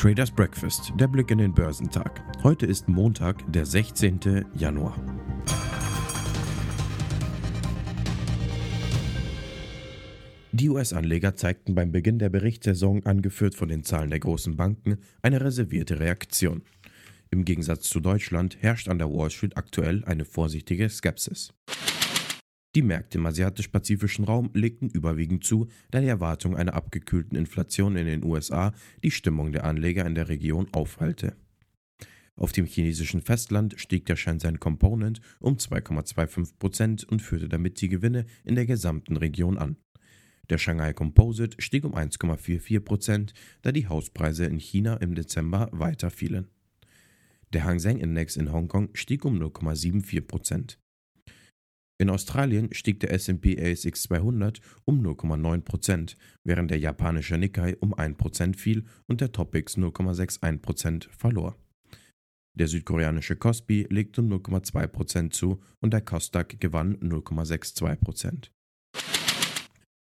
Traders Breakfast, der Blick in den Börsentag. Heute ist Montag, der 16. Januar. Die US-Anleger zeigten beim Beginn der Berichtssaison, angeführt von den Zahlen der großen Banken, eine reservierte Reaktion. Im Gegensatz zu Deutschland herrscht an der Wall Street aktuell eine vorsichtige Skepsis. Die Märkte im asiatisch-pazifischen Raum legten überwiegend zu, da die Erwartung einer abgekühlten Inflation in den USA die Stimmung der Anleger in der Region aufhalte. Auf dem chinesischen Festland stieg der Shenzhen Component um 2,25% und führte damit die Gewinne in der gesamten Region an. Der Shanghai Composite stieg um 1,44%, da die Hauspreise in China im Dezember weiter fielen. Der Hang Seng Index in Hongkong stieg um 0,74%. In Australien stieg der S&P ASX 200 um 0,9%, während der japanische Nikkei um 1% fiel und der Topix 0,61% verlor. Der südkoreanische Kospi legte um 0,2% zu und der Kosdaq gewann 0,62%.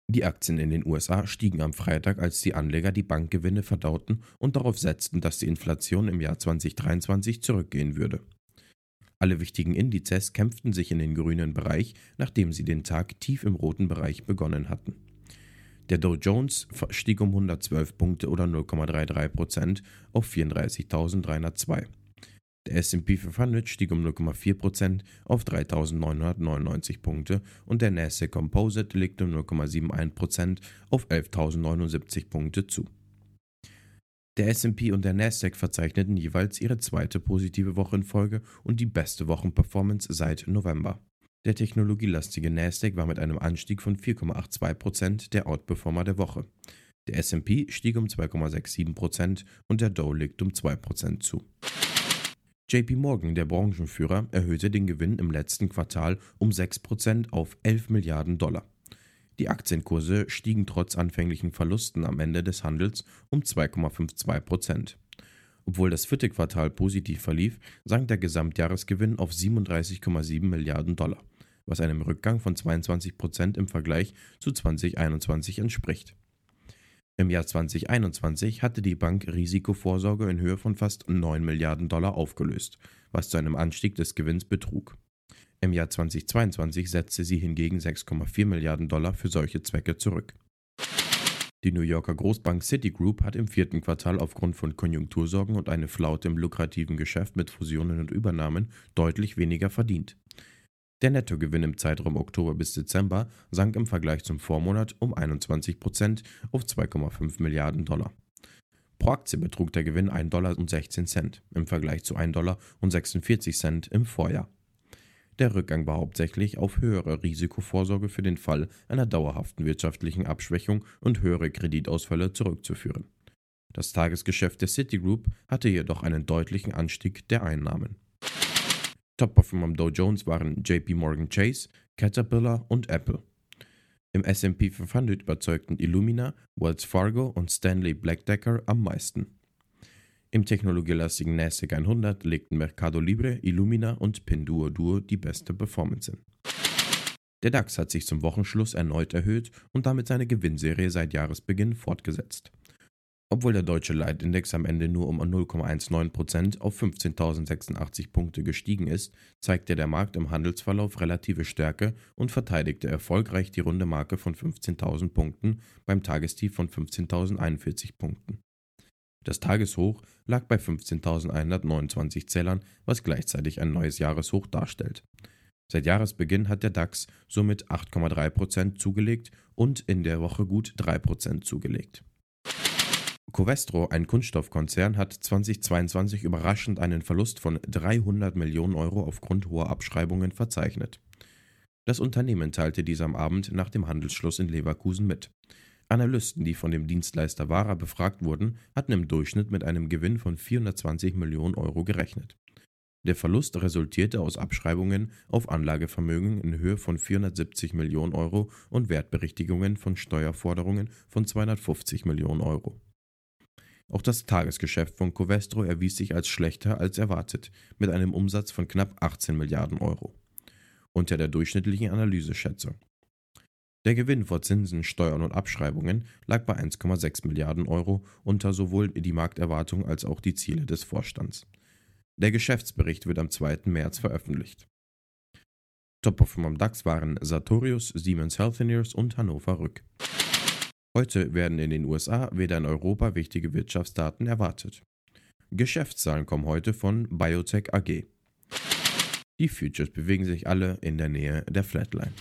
Die Aktien in den USA stiegen am Freitag, als die Anleger die Bankgewinne verdauten und darauf setzten, dass die Inflation im Jahr 2023 zurückgehen würde. Alle wichtigen Indizes kämpften sich in den grünen Bereich, nachdem sie den Tag tief im roten Bereich begonnen hatten. Der Dow Jones stieg um 112 Punkte oder 0,33% auf 34.302. Der S&P 500 stieg um 0,4% auf 3.999 Punkte und der Nasdaq Composite legte um 0,71% auf 11.079 Punkte zu. Der S&P und der Nasdaq verzeichneten jeweils ihre zweite positive Woche in Folge und die beste Wochenperformance seit November. Der technologielastige Nasdaq war mit einem Anstieg von 4,82% der Outperformer der Woche. Der S&P stieg um 2,67% und der Dow legt um 2% zu. JP Morgan, der Branchenführer, erhöhte den Gewinn im letzten Quartal um 6% auf 11 Milliarden Dollar. Die Aktienkurse stiegen trotz anfänglichen Verlusten am Ende des Handels um 2,52 Prozent. Obwohl das vierte Quartal positiv verlief, sank der Gesamtjahresgewinn auf 37,7 Milliarden Dollar, was einem Rückgang von 22 Prozent im Vergleich zu 2021 entspricht. Im Jahr 2021 hatte die Bank Risikovorsorge in Höhe von fast 9 Milliarden Dollar aufgelöst, was zu einem Anstieg des Gewinns betrug. Im Jahr 2022 setzte sie hingegen 6,4 Milliarden Dollar für solche Zwecke zurück. Die New Yorker Großbank Citigroup hat im vierten Quartal aufgrund von Konjunktursorgen und eine Flaute im lukrativen Geschäft mit Fusionen und Übernahmen deutlich weniger verdient. Der Nettogewinn im Zeitraum Oktober bis Dezember sank im Vergleich zum Vormonat um 21 Prozent auf 2,5 Milliarden Dollar. Pro Aktie betrug der Gewinn 1,16 Dollar im Vergleich zu 1,46 Dollar im Vorjahr. Der Rückgang war hauptsächlich auf höhere Risikovorsorge für den Fall einer dauerhaften wirtschaftlichen Abschwächung und höhere Kreditausfälle zurückzuführen. Das Tagesgeschäft der Citigroup hatte jedoch einen deutlichen Anstieg der Einnahmen. Top-Performer am Dow Jones waren JP Morgan Chase, Caterpillar und Apple. Im SP 500 überzeugten Illumina, Wells Fargo und Stanley Blackdecker am meisten. Im technologielastigen NASDAQ 100 legten Mercado Libre, Illumina und Pinduoduo die beste Performance hin. Der DAX hat sich zum Wochenschluss erneut erhöht und damit seine Gewinnserie seit Jahresbeginn fortgesetzt. Obwohl der deutsche Leitindex am Ende nur um 0,19% auf 15.086 Punkte gestiegen ist, zeigte der Markt im Handelsverlauf relative Stärke und verteidigte erfolgreich die runde Marke von 15.000 Punkten beim Tagestief von 15.041 Punkten. Das Tageshoch lag bei 15.129 Zählern, was gleichzeitig ein neues Jahreshoch darstellt. Seit Jahresbeginn hat der DAX somit 8,3% zugelegt und in der Woche gut 3% zugelegt. Covestro, ein Kunststoffkonzern, hat 2022 überraschend einen Verlust von 300 Millionen Euro aufgrund hoher Abschreibungen verzeichnet. Das Unternehmen teilte dies am Abend nach dem Handelsschluss in Leverkusen mit. Analysten, die von dem Dienstleister Vara befragt wurden, hatten im Durchschnitt mit einem Gewinn von 420 Millionen Euro gerechnet. Der Verlust resultierte aus Abschreibungen auf Anlagevermögen in Höhe von 470 Millionen Euro und Wertberichtigungen von Steuerforderungen von 250 Millionen Euro. Auch das Tagesgeschäft von Covestro erwies sich als schlechter als erwartet, mit einem Umsatz von knapp 18 Milliarden Euro. Unter der durchschnittlichen Analyseschätzung. Der Gewinn vor Zinsen, Steuern und Abschreibungen lag bei 1,6 Milliarden Euro unter sowohl die Markterwartung als auch die Ziele des Vorstands. Der Geschäftsbericht wird am 2. März veröffentlicht. Top-Performer am DAX waren Sartorius, Siemens Healthineers und Hannover Rück. Heute werden in den USA weder in Europa wichtige Wirtschaftsdaten erwartet. Geschäftszahlen kommen heute von Biotech AG. Die Futures bewegen sich alle in der Nähe der Flatline.